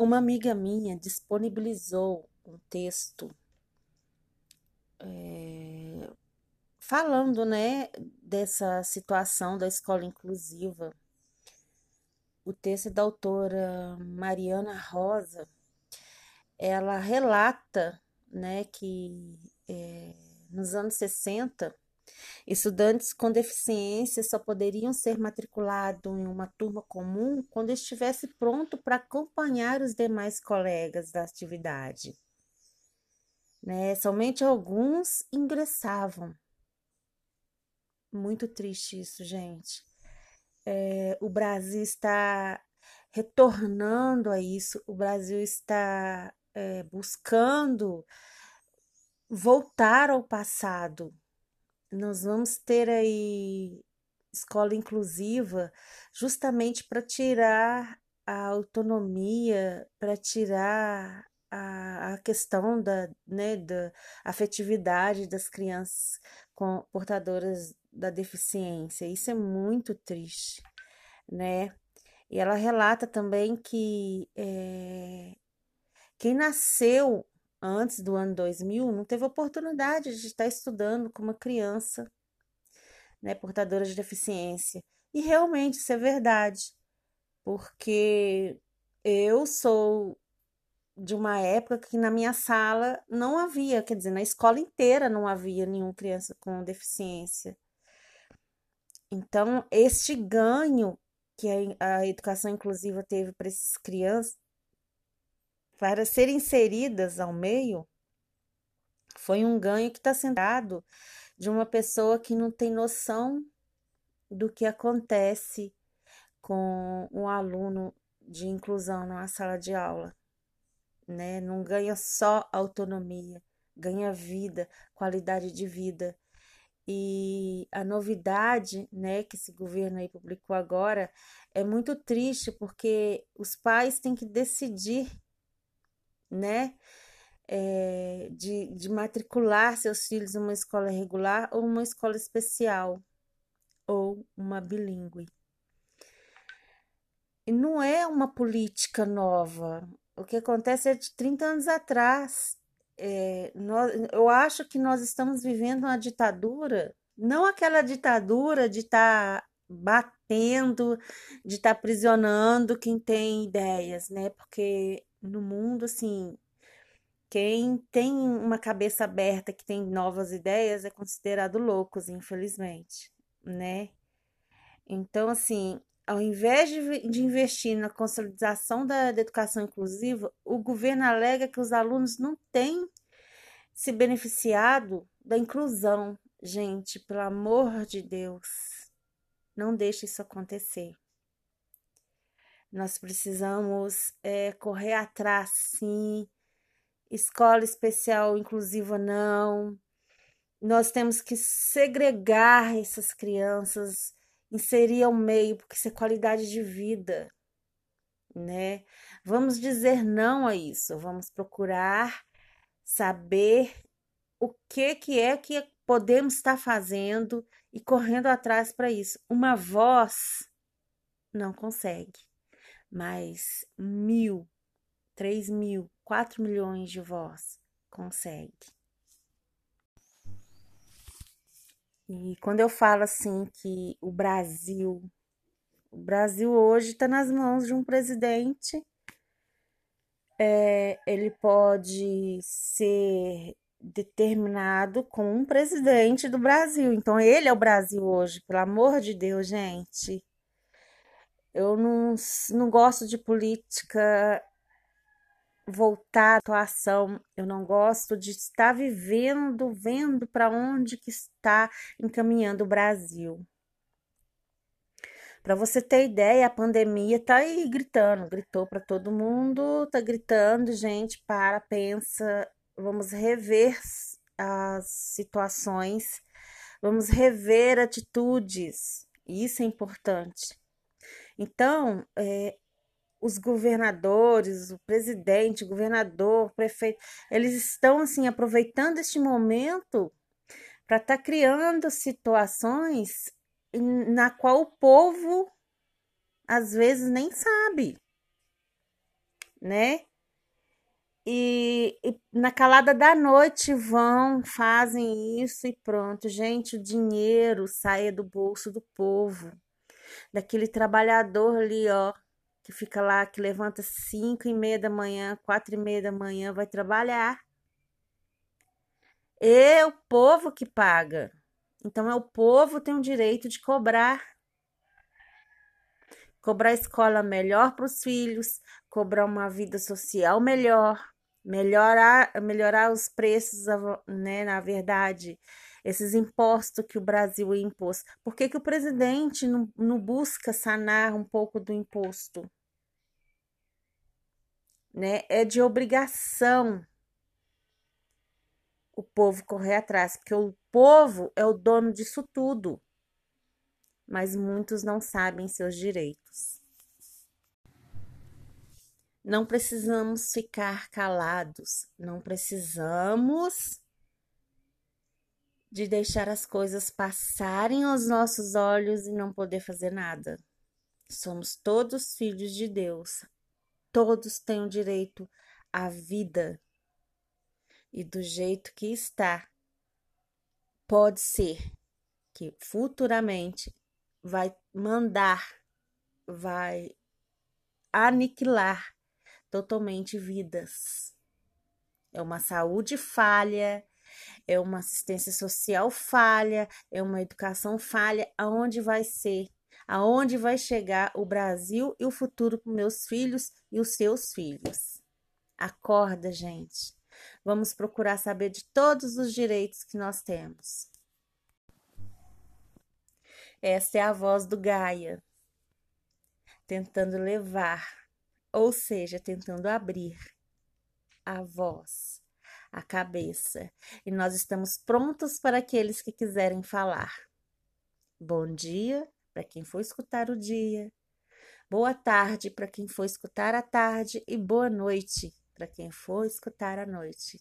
Uma amiga minha disponibilizou um texto é, falando, né, dessa situação da escola inclusiva. O texto é da autora Mariana Rosa. Ela relata, né, que é, nos anos 60 Estudantes com deficiência só poderiam ser matriculados em uma turma comum quando estivesse pronto para acompanhar os demais colegas da atividade. Né? Somente alguns ingressavam. Muito triste isso, gente. É, o Brasil está retornando a isso, o Brasil está é, buscando voltar ao passado, nós vamos ter aí escola inclusiva justamente para tirar a autonomia, para tirar a, a questão da, né, da afetividade das crianças com, portadoras da deficiência. Isso é muito triste, né? E ela relata também que é, quem nasceu antes do ano 2000 não teve oportunidade de estar estudando com uma criança né, portadora de deficiência. E realmente isso é verdade, porque eu sou de uma época que na minha sala não havia, quer dizer, na escola inteira não havia nenhuma criança com deficiência. Então, este ganho que a educação inclusiva teve para essas crianças para serem inseridas ao meio foi um ganho que está sendo dado de uma pessoa que não tem noção do que acontece com um aluno de inclusão numa sala de aula, né? Não ganha só autonomia, ganha vida, qualidade de vida. E a novidade, né, que esse governo aí publicou agora é muito triste porque os pais têm que decidir né? É, de, de matricular seus filhos em uma escola regular ou uma escola especial ou uma bilíngue. E não é uma política nova. O que acontece é de 30 anos atrás. É, nós, eu acho que nós estamos vivendo uma ditadura, não aquela ditadura de estar tá batendo, de estar tá aprisionando quem tem ideias, né? Porque no mundo, assim, quem tem uma cabeça aberta, que tem novas ideias, é considerado loucos, infelizmente, né? Então, assim, ao invés de, de investir na consolidação da, da educação inclusiva, o governo alega que os alunos não têm se beneficiado da inclusão. Gente, pelo amor de Deus, não deixe isso acontecer. Nós precisamos é, correr atrás, sim. Escola especial inclusiva, não. Nós temos que segregar essas crianças, inserir ao meio, porque isso é qualidade de vida, né? Vamos dizer não a isso, vamos procurar saber o que, que é que podemos estar fazendo e correndo atrás para isso. Uma voz não consegue mas mil, três mil, quatro milhões de voz consegue. E quando eu falo assim que o Brasil, o Brasil hoje está nas mãos de um presidente, é, ele pode ser determinado com um presidente do Brasil. Então ele é o Brasil hoje, pelo amor de Deus, gente. Eu não, não gosto de política voltar à atuação. Eu não gosto de estar vivendo, vendo para onde que está encaminhando o Brasil. Para você ter ideia, a pandemia tá aí gritando, gritou para todo mundo, tá gritando, gente, para, pensa, vamos rever as situações, vamos rever atitudes. Isso é importante. Então, é, os governadores, o presidente, o governador, o prefeito, eles estão assim aproveitando este momento para estar tá criando situações na qual o povo às vezes nem sabe. né? E, e, na calada da noite vão, fazem isso e pronto. Gente, o dinheiro sai do bolso do povo, daquele trabalhador ali, ó, que fica lá, que levanta cinco e meia da manhã, quatro e meia da manhã, vai trabalhar. É o povo que paga. Então é o povo tem o direito de cobrar. Cobrar escola melhor para os filhos, cobrar uma vida social melhor, melhorar, melhorar os preços, né, na verdade, esses impostos que o Brasil impôs. Por que, que o presidente não, não busca sanar um pouco do imposto? Né? É de obrigação o povo correr atrás, porque o povo é o dono disso tudo. Mas muitos não sabem seus direitos. Não precisamos ficar calados, não precisamos de deixar as coisas passarem aos nossos olhos e não poder fazer nada. Somos todos filhos de Deus. Todos têm o direito à vida e do jeito que está, pode ser que futuramente vai mandar, vai aniquilar totalmente vidas. É uma saúde falha, é uma assistência social falha, é uma educação falha. Aonde vai ser? Aonde vai chegar o Brasil e o futuro para meus filhos e os seus filhos? Acorda, gente. Vamos procurar saber de todos os direitos que nós temos. Esta é a voz do Gaia, tentando levar, ou seja, tentando abrir a voz, a cabeça, e nós estamos prontos para aqueles que quiserem falar. Bom dia para quem for escutar o dia, boa tarde para quem for escutar a tarde e boa noite para quem for escutar à noite.